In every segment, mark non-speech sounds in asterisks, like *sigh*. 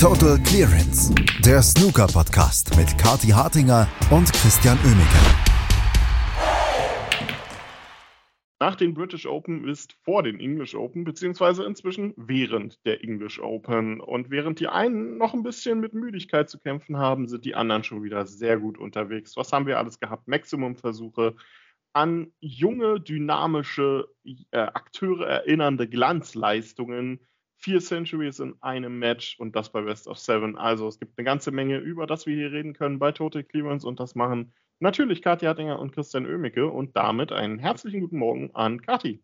Total Clearance, der Snooker-Podcast mit Kati Hartinger und Christian Oemeke. Nach den British Open ist vor den English Open, beziehungsweise inzwischen während der English Open. Und während die einen noch ein bisschen mit Müdigkeit zu kämpfen haben, sind die anderen schon wieder sehr gut unterwegs. Was haben wir alles gehabt? Maximum-Versuche an junge, dynamische äh, Akteure erinnernde Glanzleistungen vier Centuries in einem Match und das bei Best of Seven. Also es gibt eine ganze Menge, über das wir hier reden können bei Total Clearance und das machen natürlich Kathi Hattinger und Christian Oemicke und damit einen herzlichen guten Morgen an Kathi.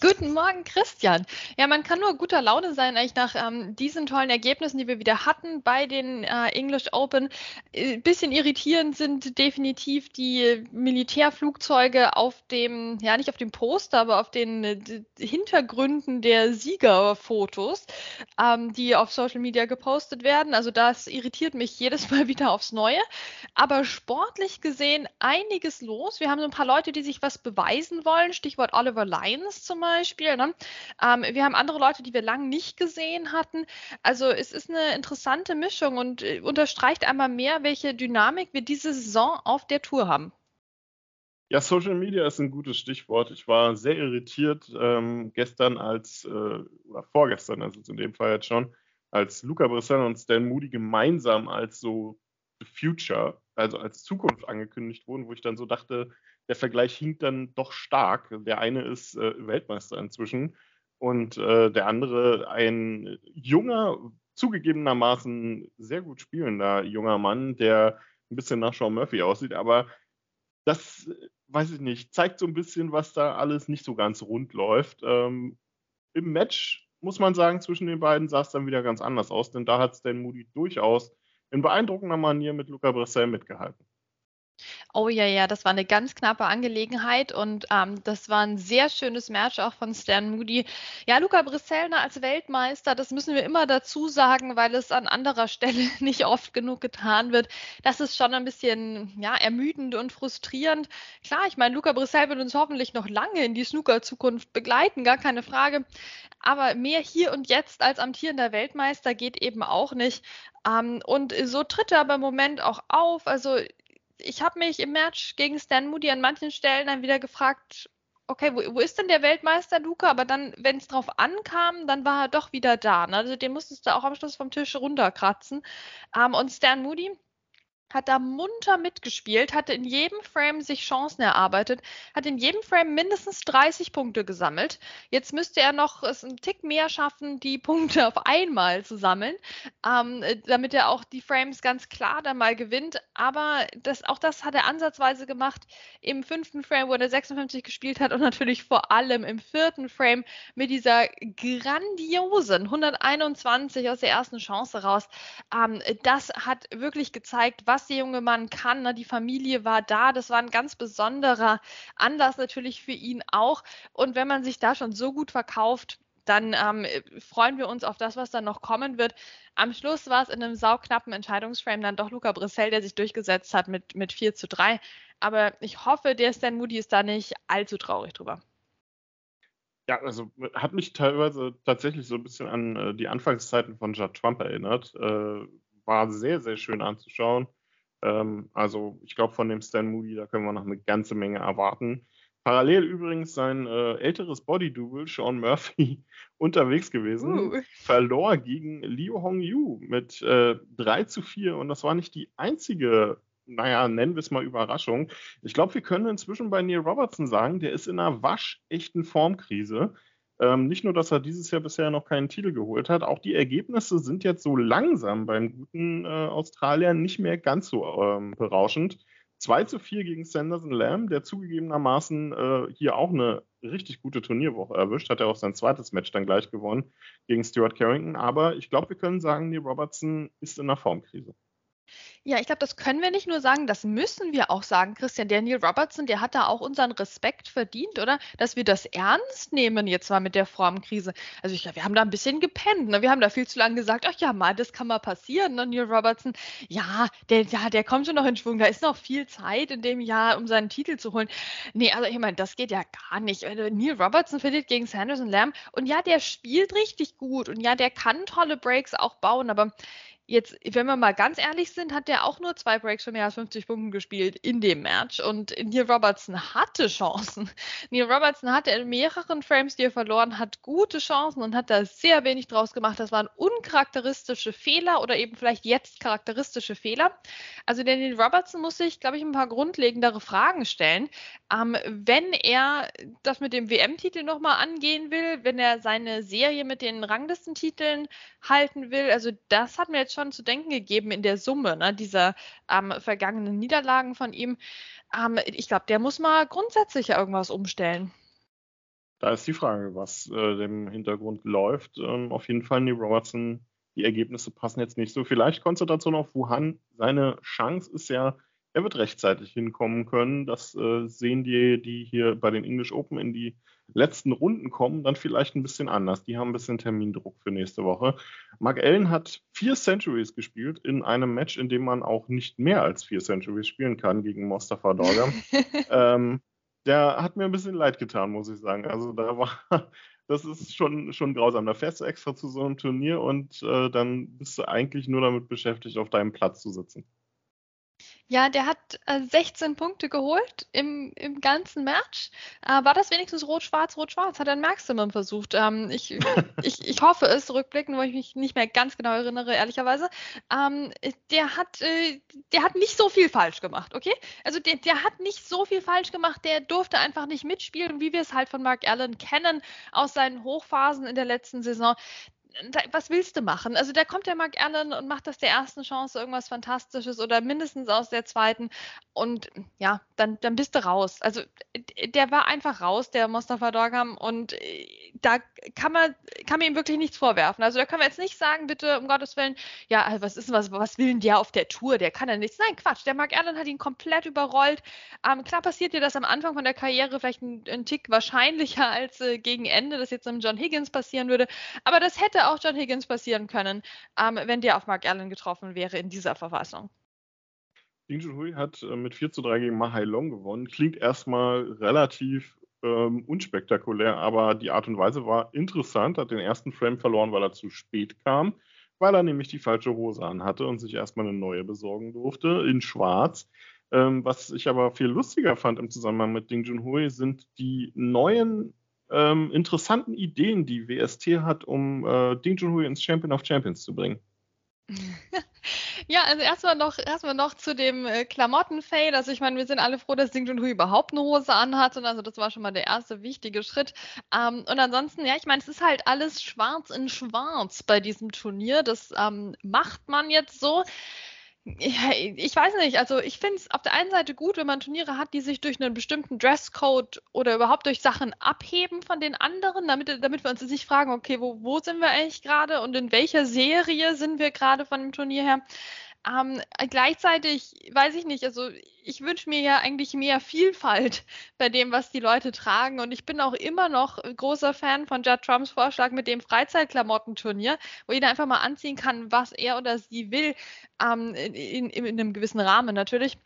Guten Morgen, Christian. Ja, man kann nur guter Laune sein, eigentlich nach ähm, diesen tollen Ergebnissen, die wir wieder hatten bei den äh, English Open. Ein äh, bisschen irritierend sind definitiv die Militärflugzeuge auf dem, ja, nicht auf dem Poster, aber auf den äh, Hintergründen der Siegerfotos, ähm, die auf Social Media gepostet werden. Also das irritiert mich jedes *laughs* Mal wieder aufs Neue. Aber sportlich gesehen einiges los. Wir haben so ein paar Leute, die sich was beweisen wollen. Stichwort Oliver Lyons Lions zum Beispiel. Ne? Ähm, wir haben andere Leute, die wir lange nicht gesehen hatten. Also es ist eine interessante Mischung und äh, unterstreicht einmal mehr, welche Dynamik wir diese Saison auf der Tour haben. Ja, Social Media ist ein gutes Stichwort. Ich war sehr irritiert ähm, gestern als, äh, oder vorgestern, also in dem Fall jetzt schon, als Luca Brissell und Stan Moody gemeinsam als so The Future, also als Zukunft angekündigt wurden, wo ich dann so dachte, der Vergleich hinkt dann doch stark. Der eine ist äh, Weltmeister inzwischen und äh, der andere ein junger, zugegebenermaßen sehr gut spielender junger Mann, der ein bisschen nach Sean Murphy aussieht, aber das, weiß ich nicht, zeigt so ein bisschen, was da alles nicht so ganz rund läuft. Ähm, Im Match muss man sagen, zwischen den beiden sah es dann wieder ganz anders aus, denn da hat Stan Moody durchaus in beeindruckender Manier mit Luca Bressel mitgehalten. Oh ja, ja, das war eine ganz knappe Angelegenheit und ähm, das war ein sehr schönes Match auch von Stan Moody. Ja, Luca Brissellner als Weltmeister, das müssen wir immer dazu sagen, weil es an anderer *laughs* Stelle nicht oft genug getan wird. Das ist schon ein bisschen ja, ermüdend und frustrierend. Klar, ich meine, Luca Brissell wird uns hoffentlich noch lange in die Snooker-Zukunft begleiten, gar keine Frage. Aber mehr hier und jetzt als amtierender Weltmeister geht eben auch nicht. Ähm, und so tritt er aber im Moment auch auf. Also ich habe mich im Match gegen Stan Moody an manchen Stellen dann wieder gefragt, okay, wo, wo ist denn der Weltmeister Luca? Aber dann, wenn es drauf ankam, dann war er doch wieder da. Ne? Also den musstest du auch am Schluss vom Tisch runterkratzen. Ähm, und Stan Moody, hat da munter mitgespielt, hatte in jedem Frame sich Chancen erarbeitet, hat in jedem Frame mindestens 30 Punkte gesammelt. Jetzt müsste er noch es einen Tick mehr schaffen, die *laughs* Punkte auf einmal zu sammeln, ähm, damit er auch die Frames ganz klar dann mal gewinnt. Aber das, auch das hat er ansatzweise gemacht im fünften Frame, wo er 56 gespielt hat und natürlich vor allem im vierten Frame mit dieser grandiosen 121 aus der ersten Chance raus. Ähm, das hat wirklich gezeigt, was was der junge Mann kann. Ne? Die Familie war da. Das war ein ganz besonderer Anlass natürlich für ihn auch. Und wenn man sich da schon so gut verkauft, dann ähm, freuen wir uns auf das, was dann noch kommen wird. Am Schluss war es in einem sauknappen Entscheidungsframe dann doch Luca Brissell, der sich durchgesetzt hat mit, mit 4 zu 3. Aber ich hoffe, der Stan Moody ist da nicht allzu traurig drüber. Ja, also hat mich teilweise tatsächlich so ein bisschen an äh, die Anfangszeiten von Judd Trump erinnert. Äh, war sehr, sehr schön anzuschauen. Ähm, also ich glaube, von dem Stan Moody, da können wir noch eine ganze Menge erwarten. Parallel übrigens sein äh, älteres Body-Double, Sean Murphy, *laughs* unterwegs gewesen, uh. verlor gegen Liu Hongyu mit äh, 3 zu 4 und das war nicht die einzige, naja, nennen wir es mal Überraschung. Ich glaube, wir können inzwischen bei Neil Robertson sagen, der ist in einer waschechten Formkrise. Ähm, nicht nur, dass er dieses Jahr bisher noch keinen Titel geholt hat, auch die Ergebnisse sind jetzt so langsam beim guten äh, Australier nicht mehr ganz so ähm, berauschend. 2 zu 4 gegen Sanderson Lamb, der zugegebenermaßen äh, hier auch eine richtig gute Turnierwoche erwischt, hat er auch sein zweites Match dann gleich gewonnen gegen Stuart Carrington. Aber ich glaube, wir können sagen, Neil Robertson ist in einer Formkrise. Ja, ich glaube, das können wir nicht nur sagen, das müssen wir auch sagen, Christian. Der Neil Robertson, der hat da auch unseren Respekt verdient, oder? Dass wir das ernst nehmen jetzt mal mit der Formkrise. Also ich glaube, wir haben da ein bisschen gepennt. Ne? Wir haben da viel zu lange gesagt, ach ja, mal, das kann mal passieren, ne? Neil Robertson. Ja, der, ja, der kommt schon noch in Schwung. Da ist noch viel Zeit in dem Jahr, um seinen Titel zu holen. Nee, also ich meine, das geht ja gar nicht. Neil Robertson verliert gegen Sanders und Lamb. Und ja, der spielt richtig gut. Und ja, der kann tolle Breaks auch bauen. Aber Jetzt, wenn wir mal ganz ehrlich sind, hat der auch nur zwei Breaks für mehr als 50 Punkten gespielt in dem Match. Und Neil Robertson hatte Chancen. *laughs* Neil Robertson hatte in mehreren Frames, die er verloren hat, gute Chancen und hat da sehr wenig draus gemacht. Das waren uncharakteristische Fehler oder eben vielleicht jetzt charakteristische Fehler. Also der Neil Robertson muss sich, glaube ich, ein paar grundlegendere Fragen stellen. Ähm, wenn er das mit dem WM-Titel nochmal angehen will, wenn er seine Serie mit den Ranglistentiteln halten will, also das hat mir jetzt schon zu denken gegeben in der Summe ne, dieser ähm, vergangenen Niederlagen von ihm. Ähm, ich glaube, der muss mal grundsätzlich irgendwas umstellen. Da ist die Frage, was äh, dem Hintergrund läuft. Ähm, auf jeden Fall, Neil Robertson, die Ergebnisse passen jetzt nicht so. Vielleicht Konzentration auf Wuhan. Seine Chance ist ja, er wird rechtzeitig hinkommen können. Das äh, sehen die, die hier bei den English Open in die letzten Runden kommen, dann vielleicht ein bisschen anders. Die haben ein bisschen Termindruck für nächste Woche. Mark Allen hat vier Centuries gespielt in einem Match, in dem man auch nicht mehr als vier Centuries spielen kann gegen Mostafa Dorgam. *laughs* ähm, der hat mir ein bisschen leid getan, muss ich sagen. Also da war, *laughs* das ist schon, schon grausam. Da fährst du extra zu so einem Turnier und äh, dann bist du eigentlich nur damit beschäftigt, auf deinem Platz zu sitzen. Ja, der hat äh, 16 Punkte geholt im, im ganzen Match. Äh, war das wenigstens rot-schwarz, rot-schwarz? Hat er ein Maximum versucht? Ähm, ich, *laughs* ich, ich hoffe es, rückblickend, wo ich mich nicht mehr ganz genau erinnere, ehrlicherweise. Ähm, der, hat, äh, der hat nicht so viel falsch gemacht, okay? Also der, der hat nicht so viel falsch gemacht, der durfte einfach nicht mitspielen, wie wir es halt von Mark Allen kennen aus seinen Hochphasen in der letzten Saison was willst du machen? Also da kommt der Mark Allen und macht aus der ersten Chance irgendwas Fantastisches oder mindestens aus der zweiten und ja, dann, dann bist du raus. Also der war einfach raus, der Mustafa Dorgam und äh, da kann man, kann man ihm wirklich nichts vorwerfen. Also da können wir jetzt nicht sagen, bitte um Gottes Willen, ja, also was ist was, was will denn der auf der Tour? Der kann ja nichts. Nein, Quatsch, der Mark Allen hat ihn komplett überrollt. Ähm, klar passiert dir das am Anfang von der Karriere vielleicht ein, ein Tick wahrscheinlicher als äh, gegen Ende, das jetzt einem John Higgins passieren würde, aber das hätte auch John Higgins passieren können, ähm, wenn der auf Mark Allen getroffen wäre in dieser Verfassung. Ding Junhui hat äh, mit 4 zu 3 gegen Mahai Long gewonnen. Klingt erstmal relativ ähm, unspektakulär, aber die Art und Weise war interessant. Hat den ersten Frame verloren, weil er zu spät kam, weil er nämlich die falsche Hose anhatte und sich erstmal eine neue besorgen durfte in Schwarz. Ähm, was ich aber viel lustiger fand im Zusammenhang mit Ding Junhui, sind die neuen ähm, interessanten Ideen, die WST hat, um äh, Ding Junhui ins Champion of Champions zu bringen. *laughs* Ja, also erstmal noch, erstmal noch zu dem äh, Klamotten-Fail. Also ich meine, wir sind alle froh, dass Ding Junhui überhaupt eine Hose anhat. Und also das war schon mal der erste wichtige Schritt. Ähm, und ansonsten, ja, ich meine, es ist halt alles schwarz in schwarz bei diesem Turnier. Das ähm, macht man jetzt so. Ja, ich weiß nicht. Also ich finde es auf der einen Seite gut, wenn man Turniere hat, die sich durch einen bestimmten Dresscode oder überhaupt durch Sachen abheben von den anderen, damit, damit wir uns nicht fragen, okay, wo, wo sind wir eigentlich gerade und in welcher Serie sind wir gerade von dem Turnier her. Ähm, gleichzeitig weiß ich nicht, also ich wünsche mir ja eigentlich mehr Vielfalt *laughs* bei dem, was die Leute tragen. Und ich bin auch immer noch großer Fan von Judd Trumps Vorschlag mit dem Freizeitklamottenturnier, wo jeder einfach mal anziehen kann, was er oder sie will, ähm, in, in, in einem gewissen Rahmen natürlich.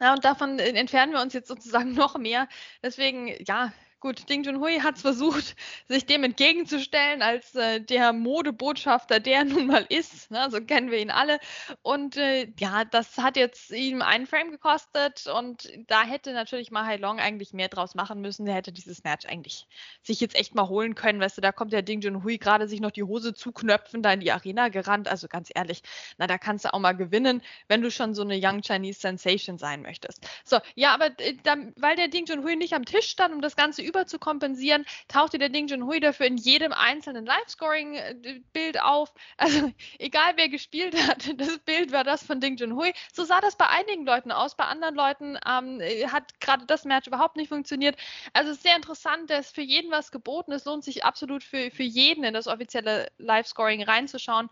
Ja, und davon entfernen wir uns jetzt sozusagen *laughs* noch mehr. Deswegen, ja, Gut, Ding Junhui hat es versucht, sich dem entgegenzustellen als äh, der Modebotschafter, der *laughs* nun mal ist. Ne? So kennen wir ihn alle. Und äh, ja, das hat jetzt ihm einen Frame gekostet und da hätte natürlich Mahai Long eigentlich mehr draus machen müssen. Der hätte dieses Match eigentlich sich jetzt echt mal holen können. Weißt du, da kommt der Ding Junhui gerade sich noch die Hose zuknöpfen, da in die Arena gerannt. Also ganz ehrlich, na, da kannst du auch mal gewinnen, wenn du schon so eine Young Chinese Sensation sein möchtest. So, ja, aber äh, da, weil der Ding Junhui nicht am Tisch stand, um das Ganze über zu kompensieren, tauchte der Ding Junhui dafür in jedem einzelnen Live-Scoring-Bild auf. Also egal wer gespielt hat, *laughs* das Bild war das von Ding Junhui. So sah das bei einigen Leuten aus, bei anderen Leuten ähm, hat gerade das Match überhaupt nicht funktioniert. Also sehr interessant, dass für jeden was geboten ist, lohnt sich absolut für, für jeden in das offizielle Live-Scoring reinzuschauen,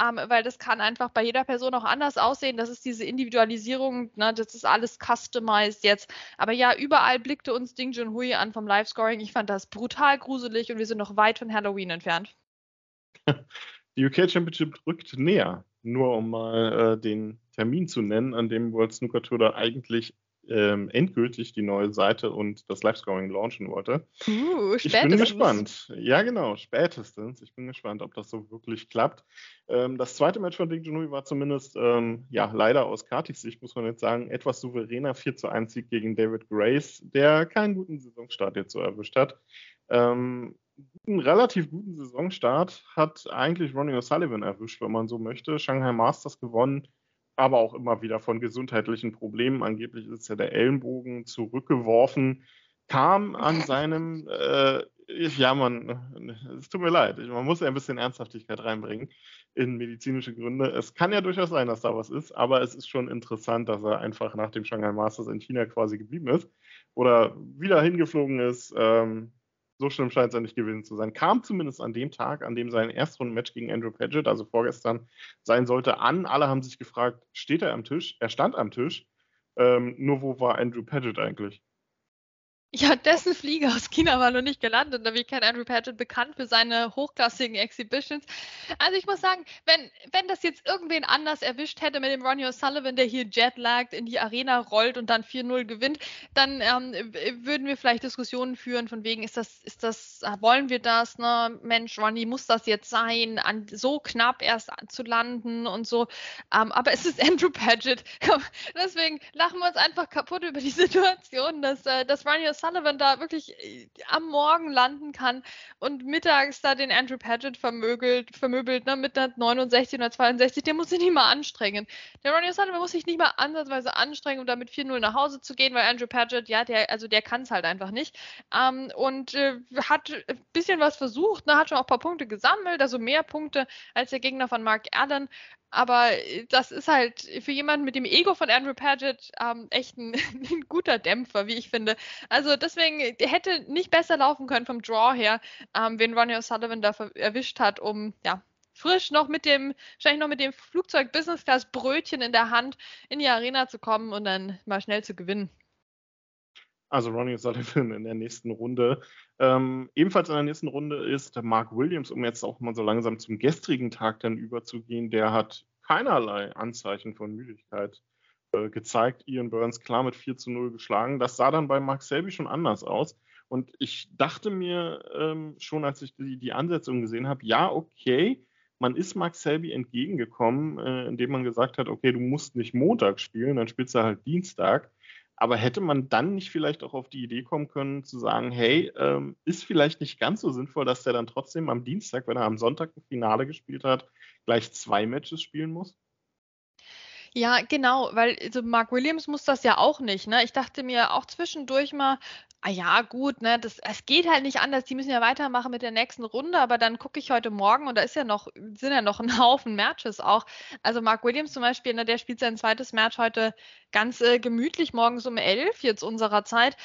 ähm, weil das kann einfach bei jeder Person auch anders aussehen. Das ist diese Individualisierung, ne, das ist alles customized jetzt. Aber ja, überall blickte uns Ding Junhui an vom Live-Scoring. Ich fand das brutal gruselig und wir sind noch weit von Halloween entfernt. Die UK Championship rückt näher, nur um mal äh, den Termin zu nennen, an dem World Snooker Tour da eigentlich ähm, endgültig die neue Seite und das Live-Scoring launchen wollte. Uh, ich bin gespannt. Ja, genau, spätestens. Ich bin gespannt, ob das so wirklich klappt. Ähm, das zweite Match von Ding Junhui war zumindest, ähm, ja, leider aus Katis Sicht, muss man jetzt sagen, etwas souveräner 4 zu 1 Sieg gegen David Grace, der keinen guten Saisonstart jetzt so erwischt hat. Ähm, einen relativ guten Saisonstart hat eigentlich Ronnie O'Sullivan erwischt, wenn man so möchte. Shanghai Masters gewonnen, aber auch immer wieder von gesundheitlichen Problemen. Angeblich ist ja der Ellenbogen zurückgeworfen, kam an *laughs* seinem, äh, ja, man, es tut mir leid, man muss ja ein bisschen Ernsthaftigkeit reinbringen in medizinische Gründe. Es kann ja durchaus sein, dass da was ist, aber es ist schon interessant, dass er einfach nach dem Shanghai Masters in China quasi geblieben ist oder wieder hingeflogen ist. Ähm, so schlimm scheint es ja nicht gewesen zu sein. Kam zumindest an dem Tag, an dem sein Erstrunden-Match gegen Andrew Paget, also vorgestern, sein sollte, an. Alle haben sich gefragt, steht er am Tisch? Er stand am Tisch. Ähm, nur wo war Andrew Paget eigentlich? Ja, dessen Flieger aus China war noch nicht gelandet. Da wie kein Andrew Paget bekannt für seine hochklassigen Exhibitions. Also ich muss sagen, wenn, wenn das jetzt irgendwen anders erwischt hätte mit dem Ronnie O'Sullivan, der hier jetlaggt, in die Arena rollt und dann 4-0 gewinnt, dann ähm, würden wir vielleicht Diskussionen führen von wegen, ist das, ist das, wollen wir das, ne? Mensch, Ronnie, muss das jetzt sein, an, so knapp erst zu landen und so. Ähm, aber es ist Andrew Paget. *laughs* Deswegen lachen wir uns einfach kaputt über die Situation, dass, äh, dass Ronnie Sullivan da wirklich äh, am Morgen landen kann und mittags da den Andrew Paget vermöbelt, vermöbelt ne, mit einer 69 oder 62, der muss sich nicht mal anstrengen. Der Ronnie Sullivan muss sich nicht mal ansatzweise anstrengen, um da mit 4-0 nach Hause zu gehen, weil Andrew Paget, ja, der, also der kann es halt einfach nicht. Ähm, und äh, hat ein bisschen was versucht, ne, hat schon auch ein paar Punkte gesammelt, also mehr Punkte als der Gegner von Mark Allen. Aber äh, das ist halt für jemanden mit dem Ego von Andrew Paget ähm, echt ein, *laughs* ein, guter Dämpfer, wie ich finde. Also deswegen hätte nicht besser laufen können vom Draw her, ähm, wen Ronnie O'Sullivan da erwischt hat, um ja frisch noch mit dem, wahrscheinlich noch mit dem Flugzeug Business Class Brötchen in der Hand in die Arena zu kommen und dann mal schnell zu gewinnen. Also Ronnie Sullivan *laughs* in der nächsten Runde. Ähm, ebenfalls in der nächsten Runde ist Mark Williams, um jetzt auch mal so langsam zum gestrigen Tag dann überzugehen. Der hat keinerlei Anzeichen von Müdigkeit äh, gezeigt. Ian Burns klar mit 4 zu 0 geschlagen. Das sah dann bei Mark Selby schon anders aus. Und ich dachte mir ähm, schon, als ich die, die Ansetzung gesehen habe, ja, okay, man ist Mark Selby entgegengekommen, äh, indem man gesagt hat, okay, du musst nicht Montag spielen, dann spielst du halt Dienstag. Aber hätte man dann nicht vielleicht auch auf die Idee kommen können, zu sagen, hey, ähm, ist vielleicht nicht ganz so sinnvoll, dass der dann trotzdem am Dienstag, wenn er am Sonntag ein Finale gespielt hat, gleich zwei Matches spielen muss? Ja, genau, weil also Mark Williams muss das ja auch nicht. Ne? Ich dachte mir auch zwischendurch mal, ah ja, gut, ne, das, es geht halt nicht anders. Die müssen ja weitermachen mit der nächsten Runde, aber dann gucke ich heute Morgen und da ist ja noch, sind ja noch ein Haufen Matches auch. Also Mark Williams zum Beispiel, ne, der spielt sein zweites Match heute ganz äh, gemütlich morgens um elf jetzt unserer Zeit.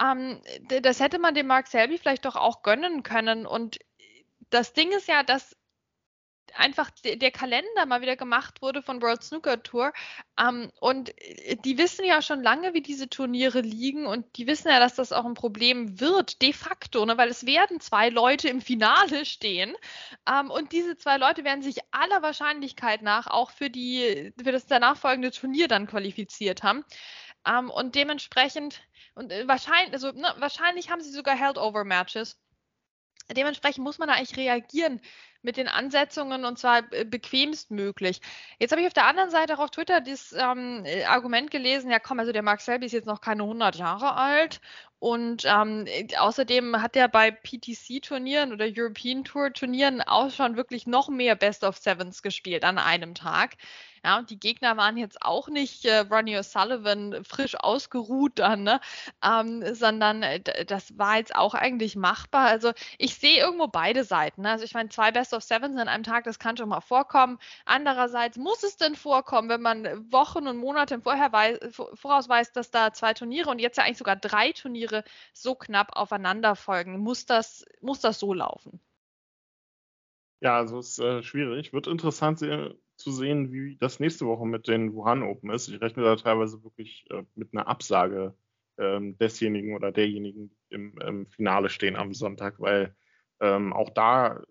Ähm, das hätte man dem Mark Selby vielleicht doch auch gönnen können und das Ding ist ja, dass einfach der Kalender mal wieder gemacht wurde von World Snooker Tour. Ähm, und äh, die wissen ja schon lange, wie diese Turniere liegen und die wissen ja, dass das auch ein Problem wird, de facto, ne? weil es werden zwei Leute im Finale *laughs* stehen. Ähm, und diese zwei Leute werden sich aller Wahrscheinlichkeit nach auch für, die, für das danach folgende Turnier dann qualifiziert haben. Ähm, und dementsprechend, und äh, wahrscheinlich, also, ne, wahrscheinlich haben sie sogar Held-Over-Matches dementsprechend muss man da eigentlich reagieren, mit den Ansetzungen und zwar äh, bequemst möglich. Jetzt habe ich auf der anderen Seite auch auf Twitter das ähm, Argument gelesen, ja komm, also der Mark Selby ist jetzt noch keine 100 Jahre alt und ähm, außerdem hat er bei PTC-Turnieren oder European Tour-Turnieren auch schon wirklich noch mehr Best of Sevens gespielt an einem Tag. Ja, und die Gegner waren jetzt auch nicht äh, Ronnie O'Sullivan frisch ausgeruht dann, ne? ähm, sondern äh, das war jetzt auch eigentlich machbar. Also ich sehe irgendwo beide Seiten. Ne? Also ich meine, zwei Best of Sevens an einem Tag, das kann schon mal vorkommen. Andererseits muss es denn vorkommen, wenn man Wochen und Monate Vorher weiß, Voraus weiß, dass da zwei Turniere und jetzt ja eigentlich sogar drei Turniere so knapp aufeinander folgen. Muss das, muss das so laufen? Ja, also ist äh, schwierig. Wird interessant zu sehen, wie das nächste Woche mit den Wuhan Open ist. Ich rechne da teilweise wirklich äh, mit einer Absage ähm, desjenigen oder derjenigen im, im, Finale stehen am Sonntag, weil ähm, auch da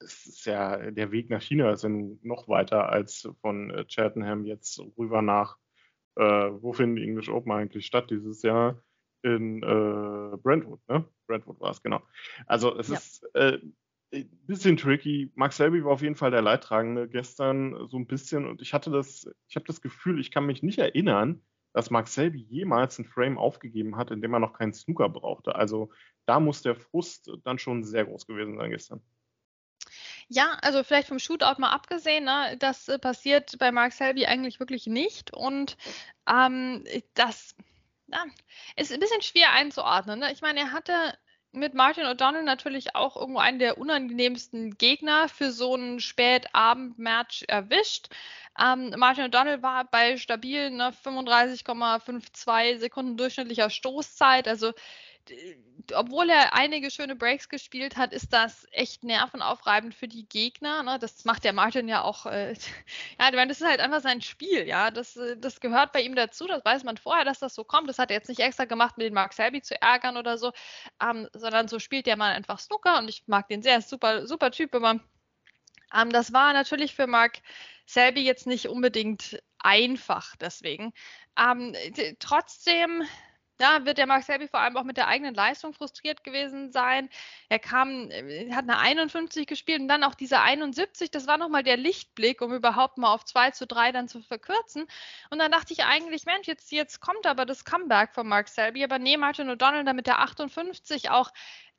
ist ja der Weg nach China ist ja noch weiter als von äh, Cheltenham jetzt rüber nach, äh, wo finden die English Open eigentlich statt dieses Jahr? In äh, Brentwood, ne? Brentwood war es, genau. Also es ja. ist äh, ein bisschen tricky. Max Selby war auf jeden Fall der Leidtragende gestern so ein bisschen und ich hatte das, ich habe das Gefühl, ich kann mich nicht erinnern, dass Max Selby jemals ein Frame aufgegeben hat, in dem er noch keinen Snooker brauchte. Also da muss der Frust dann schon sehr groß gewesen sein gestern. Ja, also vielleicht vom Shootout mal abgesehen, ne, das äh, passiert bei Mark Selby eigentlich wirklich nicht und ähm, das ja, ist ein bisschen schwer einzuordnen. Ne? Ich meine, er hatte mit Martin O'Donnell natürlich auch irgendwo einen der unangenehmsten Gegner für so ein Spätabend-Match erwischt. Ähm, Martin O'Donnell war bei stabilen ne, 35,52 Sekunden durchschnittlicher Stoßzeit. Also obwohl er einige schöne Breaks gespielt hat, ist das echt nervenaufreibend für die Gegner. Ne? Das macht der Martin ja auch. Äh, *laughs* ja, ich meine, das ist halt einfach sein Spiel. Ja, das, äh, das gehört bei ihm dazu. Das weiß man vorher, dass das so kommt. Das hat er jetzt nicht extra gemacht, mit den Mark Selby zu ärgern oder so, ähm, sondern so spielt der Mann einfach Snooker und ich mag den sehr. Super, super Typ immer. Ähm, das war natürlich für Mark Selby jetzt nicht unbedingt einfach deswegen. Ähm, trotzdem ja, wird der Mark Selby vor allem auch mit der eigenen Leistung frustriert gewesen sein. Er kam, äh, hat eine 51 gespielt und dann auch diese 71, das war nochmal der Lichtblick, um überhaupt mal auf 2 zu 3 dann zu verkürzen. Und dann dachte ich eigentlich, Mensch, jetzt, jetzt kommt aber das Comeback von Mark Selby. Aber nee, Martin O'Donnell dann mit der 58 auch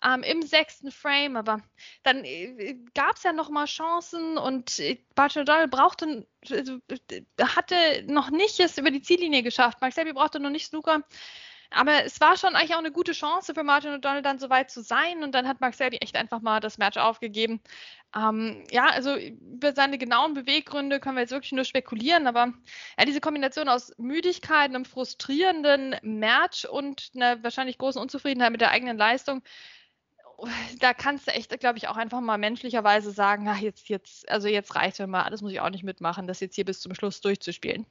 ähm, im sechsten Frame, aber dann äh, gab es ja noch mal Chancen und äh, Martin O'Donnell brauchte, äh, hatte noch nicht es über die Ziellinie geschafft. Mark Selby brauchte noch nicht Snooker aber es war schon eigentlich auch eine gute Chance für Martin O'Donnell dann so weit zu sein. Und dann hat Mark Selby echt einfach mal das Match aufgegeben. Ähm, ja, also über seine genauen Beweggründe können wir jetzt wirklich nur spekulieren. Aber ja, diese Kombination aus Müdigkeit, einem frustrierenden Match und einer wahrscheinlich großen Unzufriedenheit mit der eigenen Leistung, da kannst du echt, glaube ich, auch einfach mal menschlicherweise sagen, ach, jetzt, jetzt, also jetzt reicht mir mal, das muss ich auch nicht mitmachen, das jetzt hier bis zum Schluss durchzuspielen.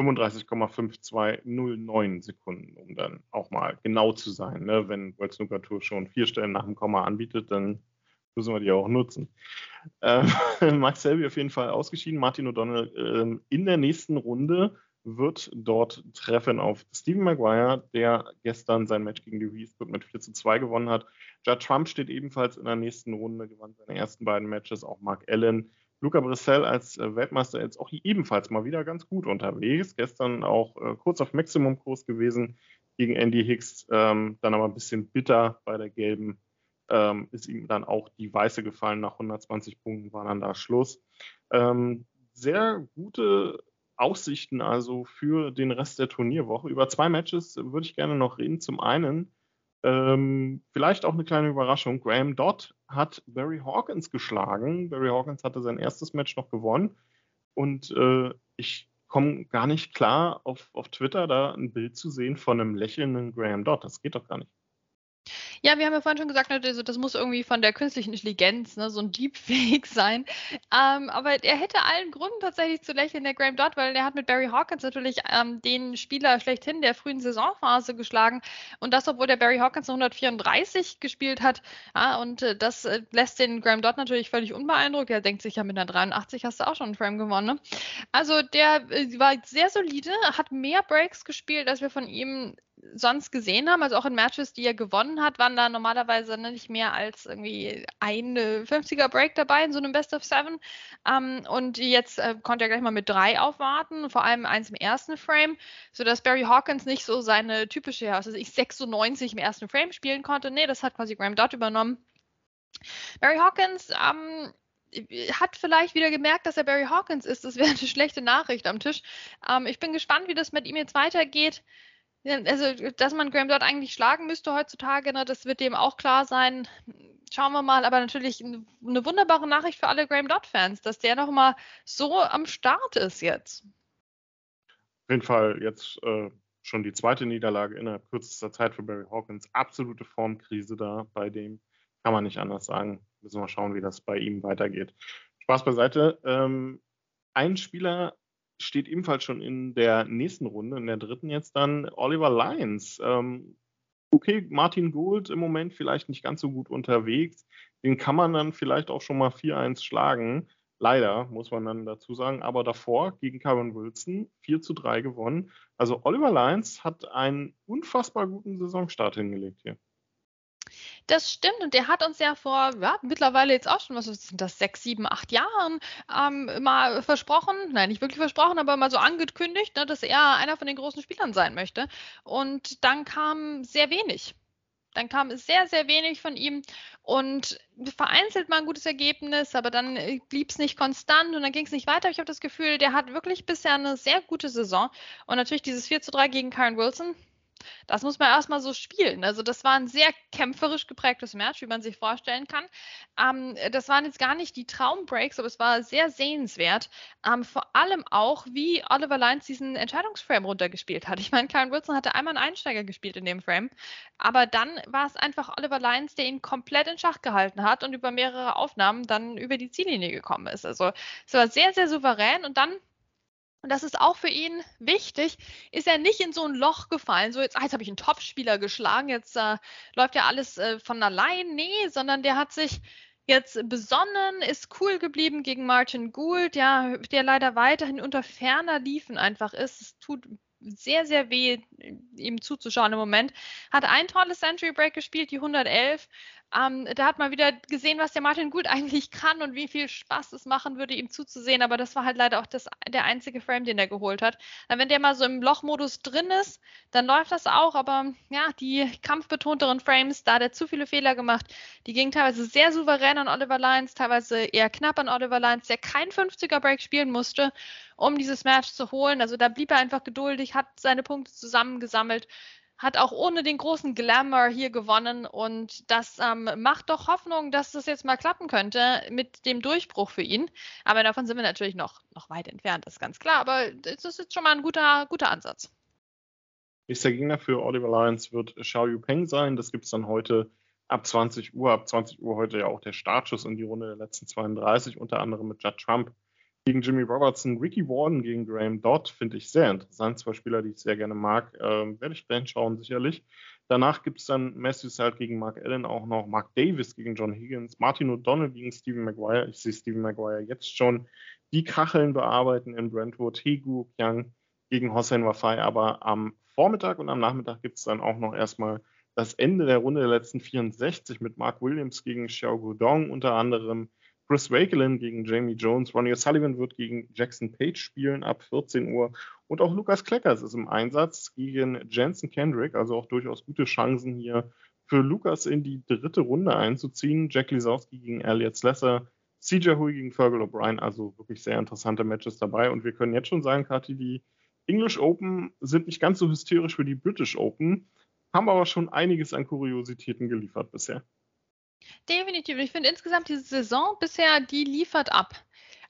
35,5209 Sekunden, um dann auch mal genau zu sein. Ne? Wenn Tour schon vier Stellen nach dem Komma anbietet, dann müssen wir die auch nutzen. Äh, *laughs* Max Selby auf jeden Fall ausgeschieden. Martin O'Donnell äh, in der nächsten Runde wird dort treffen auf Stephen Maguire, der gestern sein Match gegen Louis Eastwood mit 4 zu 2 gewonnen hat. Judd Trump steht ebenfalls in der nächsten Runde, gewann seine ersten beiden Matches, auch Mark Allen Luca Brissell als äh, Weltmeister jetzt auch ebenfalls mal wieder ganz gut unterwegs. Gestern auch äh, kurz auf Maximumkurs gewesen gegen Andy Hicks, ähm, dann aber ein bisschen bitter bei der gelben. Ähm, ist ihm dann auch die weiße gefallen. Nach 120 Punkten war dann da Schluss. Ähm, sehr gute Aussichten also für den Rest der Turnierwoche. Über zwei Matches würde ich gerne noch reden. Zum einen ähm, vielleicht auch eine kleine Überraschung. Graham Dodd hat Barry Hawkins geschlagen. Barry Hawkins hatte sein erstes Match noch gewonnen. Und äh, ich komme gar nicht klar, auf, auf Twitter da ein Bild zu sehen von einem lächelnden Graham Dodd. Das geht doch gar nicht. Ja, wir haben ja vorhin schon gesagt, also das muss irgendwie von der künstlichen Intelligenz, ne, so ein Deepfake *laughs* sein. Ähm, aber er hätte allen Grund tatsächlich zu lächeln, der Graham Dodd, weil er hat mit Barry Hawkins natürlich ähm, den Spieler schlechthin der frühen Saisonphase geschlagen. Und das, obwohl der Barry Hawkins 134 gespielt hat. Ja, und äh, das äh, lässt den Graham Dodd natürlich völlig unbeeindruckt. Er denkt sich ja, mit einer 83 hast du auch schon einen Frame gewonnen. Ne? Also der äh, war sehr solide, hat mehr Breaks gespielt, als wir von ihm sonst gesehen haben, also auch in Matches, die er gewonnen hat, waren da normalerweise nicht mehr als irgendwie ein 50er Break dabei in so einem Best of Seven. Ähm, und jetzt äh, konnte er gleich mal mit drei aufwarten, vor allem eins im ersten Frame, sodass Barry Hawkins nicht so seine typische, also ich 96 im ersten Frame spielen konnte. Nee, das hat quasi Graham Dodd übernommen. Barry Hawkins ähm, hat vielleicht wieder gemerkt, dass er Barry Hawkins ist. Das wäre eine schlechte Nachricht am Tisch. Ähm, ich bin gespannt, wie das mit ihm jetzt weitergeht. Also, dass man Graham dort eigentlich schlagen müsste heutzutage, ne, das wird dem auch klar sein. Schauen wir mal, aber natürlich eine wunderbare Nachricht für alle Graham Dot-Fans, dass der nochmal so am Start ist jetzt. Auf jeden Fall jetzt äh, schon die zweite Niederlage innerhalb kürzester Zeit für Barry Hawkins. Absolute Formkrise da bei dem. Kann man nicht anders sagen. Müssen wir schauen, wie das bei ihm weitergeht. Spaß beiseite. Ähm, ein Spieler steht ebenfalls schon in der nächsten Runde, in der dritten jetzt dann, Oliver Lyons. Ähm, okay, Martin Gould im Moment vielleicht nicht ganz so gut unterwegs. Den kann man dann vielleicht auch schon mal 4-1 schlagen. Leider, muss man dann dazu sagen. Aber davor gegen Kevin Wilson 4 zu 3 gewonnen. Also Oliver Lyons hat einen unfassbar guten Saisonstart hingelegt hier. Das stimmt und der hat uns ja vor ja, mittlerweile jetzt auch schon, was sind das, sechs, sieben, acht Jahren ähm, mal versprochen, nein, nicht wirklich versprochen, aber mal so angekündigt, ne, dass er einer von den großen Spielern sein möchte. Und dann kam sehr wenig. Dann kam sehr, sehr wenig von ihm und vereinzelt mal ein gutes Ergebnis, aber dann äh, blieb es nicht konstant und dann ging es nicht weiter. Ich habe das Gefühl, der hat wirklich bisher eine sehr gute Saison. Und natürlich dieses 4 zu 3 gegen Karen Wilson, das muss man erstmal so spielen. Also das war ein sehr kämpferisch geprägtes Match, wie man sich vorstellen kann. Ähm, das waren jetzt gar nicht die Traumbreaks, aber es war sehr sehenswert. Ähm, vor allem auch, wie Oliver Lyons diesen Entscheidungsframe runtergespielt hat. Ich meine, Karen Wilson hatte einmal einen Einsteiger gespielt in dem Frame, aber dann war es einfach Oliver Lyons, der ihn komplett in Schach gehalten hat und über mehrere Aufnahmen dann über die Ziellinie gekommen ist. Also es war sehr, sehr souverän und dann und das ist auch für ihn wichtig, ist er nicht in so ein Loch gefallen, so jetzt, ah, jetzt habe ich einen Topspieler geschlagen, jetzt äh, läuft ja alles äh, von allein. Nee, sondern der hat sich jetzt besonnen, ist cool geblieben gegen Martin Gould, ja, der leider weiterhin unter ferner Liefen einfach ist. Es tut sehr, sehr weh, ihm zuzuschauen im Moment. Hat ein tolles Century Break gespielt, die 111. Ähm, da hat man wieder gesehen, was der Martin gut *laughs* eigentlich kann und wie viel Spaß es machen würde, ihm zuzusehen. Aber das war halt leider auch das, der einzige Frame, den er geholt hat. Dann, wenn der mal so im Lochmodus drin ist, dann läuft das auch. Aber ja, die kampfbetonteren Frames, da hat er zu viele Fehler gemacht. Die gingen teilweise sehr souverän an Oliver Lyons, teilweise eher knapp an Oliver Lyons, der kein 50er Break spielen musste, um dieses Match zu holen. Also da blieb er einfach geduldig, hat seine Punkte zusammengesammelt hat auch ohne den großen Glamour hier gewonnen und das ähm, macht doch Hoffnung, dass das jetzt mal klappen könnte mit dem Durchbruch für ihn. Aber davon sind wir natürlich noch, noch weit entfernt, das ist ganz klar. Aber das ist jetzt schon mal ein guter, guter Ansatz. Nächster Gegner für Oliver Lyons wird Xiao Yu Peng sein. Das gibt es dann heute ab 20 Uhr. Ab 20 Uhr heute ja auch der Startschuss in die Runde der letzten 32, unter anderem mit Judd Trump gegen Jimmy Robertson, Ricky Warden gegen Graham Dodd finde ich sehr interessant. Zwei Spieler, die ich sehr gerne mag. Ähm, werde ich schauen, sicherlich. Danach gibt es dann Matthew Salt gegen Mark Allen, auch noch Mark Davis gegen John Higgins, Martin O'Donnell gegen Stephen Maguire. Ich sehe Stephen Maguire jetzt schon die Kacheln bearbeiten in Brentwood. Hegu Kyang gegen Hossein Wafai. Aber am Vormittag und am Nachmittag gibt es dann auch noch erstmal das Ende der Runde der letzten 64 mit Mark Williams gegen Xiao Gudong unter anderem. Chris Wakelin gegen Jamie Jones. Ronnie O'Sullivan wird gegen Jackson Page spielen ab 14 Uhr. Und auch Lukas Kleckers ist im Einsatz gegen Jensen Kendrick. Also auch durchaus gute Chancen hier für Lukas in die dritte Runde einzuziehen. Jack Lisowski gegen Elliot Slesser. CJ Hui gegen Fergal O'Brien. Also wirklich sehr interessante Matches dabei. Und wir können jetzt schon sagen, Kathi, die English Open sind nicht ganz so hysterisch wie die British Open, haben aber schon einiges an Kuriositäten geliefert bisher. Definitiv. Ich finde insgesamt diese Saison bisher, die liefert ab.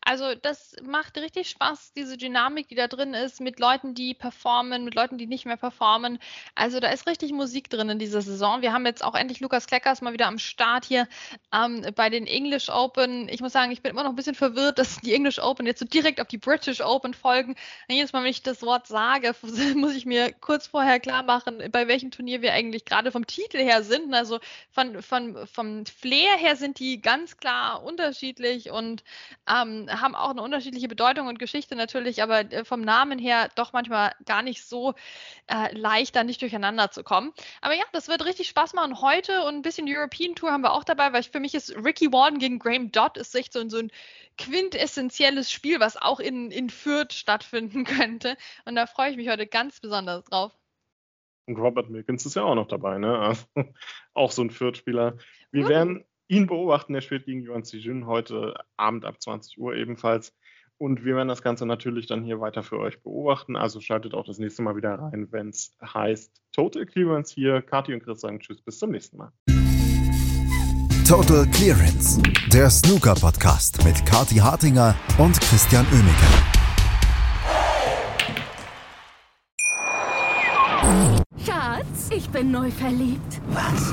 Also das macht richtig Spaß, diese Dynamik, die da drin ist, mit Leuten, die performen, mit Leuten, die nicht mehr performen. Also da ist richtig Musik drin in dieser Saison. Wir haben jetzt auch endlich Lukas Kleckers mal wieder am Start hier ähm, bei den English Open. Ich muss sagen, ich bin immer noch ein bisschen verwirrt, dass die English Open jetzt so direkt auf die British Open folgen. Und jedes Mal, wenn ich das Wort sage, *laughs* muss ich mir kurz vorher klar machen, bei welchem Turnier wir eigentlich gerade vom Titel her sind. Also von, von, vom Flair her sind die ganz klar unterschiedlich und ähm, haben auch eine unterschiedliche Bedeutung und Geschichte natürlich, aber äh, vom Namen her doch manchmal gar nicht so äh, leicht, da nicht durcheinander zu kommen. Aber ja, das wird richtig Spaß machen heute und ein bisschen European Tour haben wir auch dabei, weil für mich ist Ricky Warden gegen Graham Dodd ist echt so, so ein quintessentielles Spiel, was auch in, in Fürth stattfinden *laughs* könnte. Und da freue ich mich heute ganz besonders drauf. Und Robert Milkins ist ja auch noch dabei, ne? Also, *laughs* auch so ein Fürth-Spieler. Wir uh. werden ihn beobachten. Er spielt gegen Yuan Jun heute Abend ab 20 Uhr ebenfalls. Und wir werden das Ganze natürlich dann hier weiter für euch beobachten. Also schaltet auch das nächste Mal wieder rein, wenn es heißt Total Clearance hier. Kati und Chris sagen Tschüss, bis zum nächsten Mal. Total Clearance, der Snooker-Podcast mit Kati Hartinger und Christian Oemeke. Schatz, ich bin neu verliebt. Was?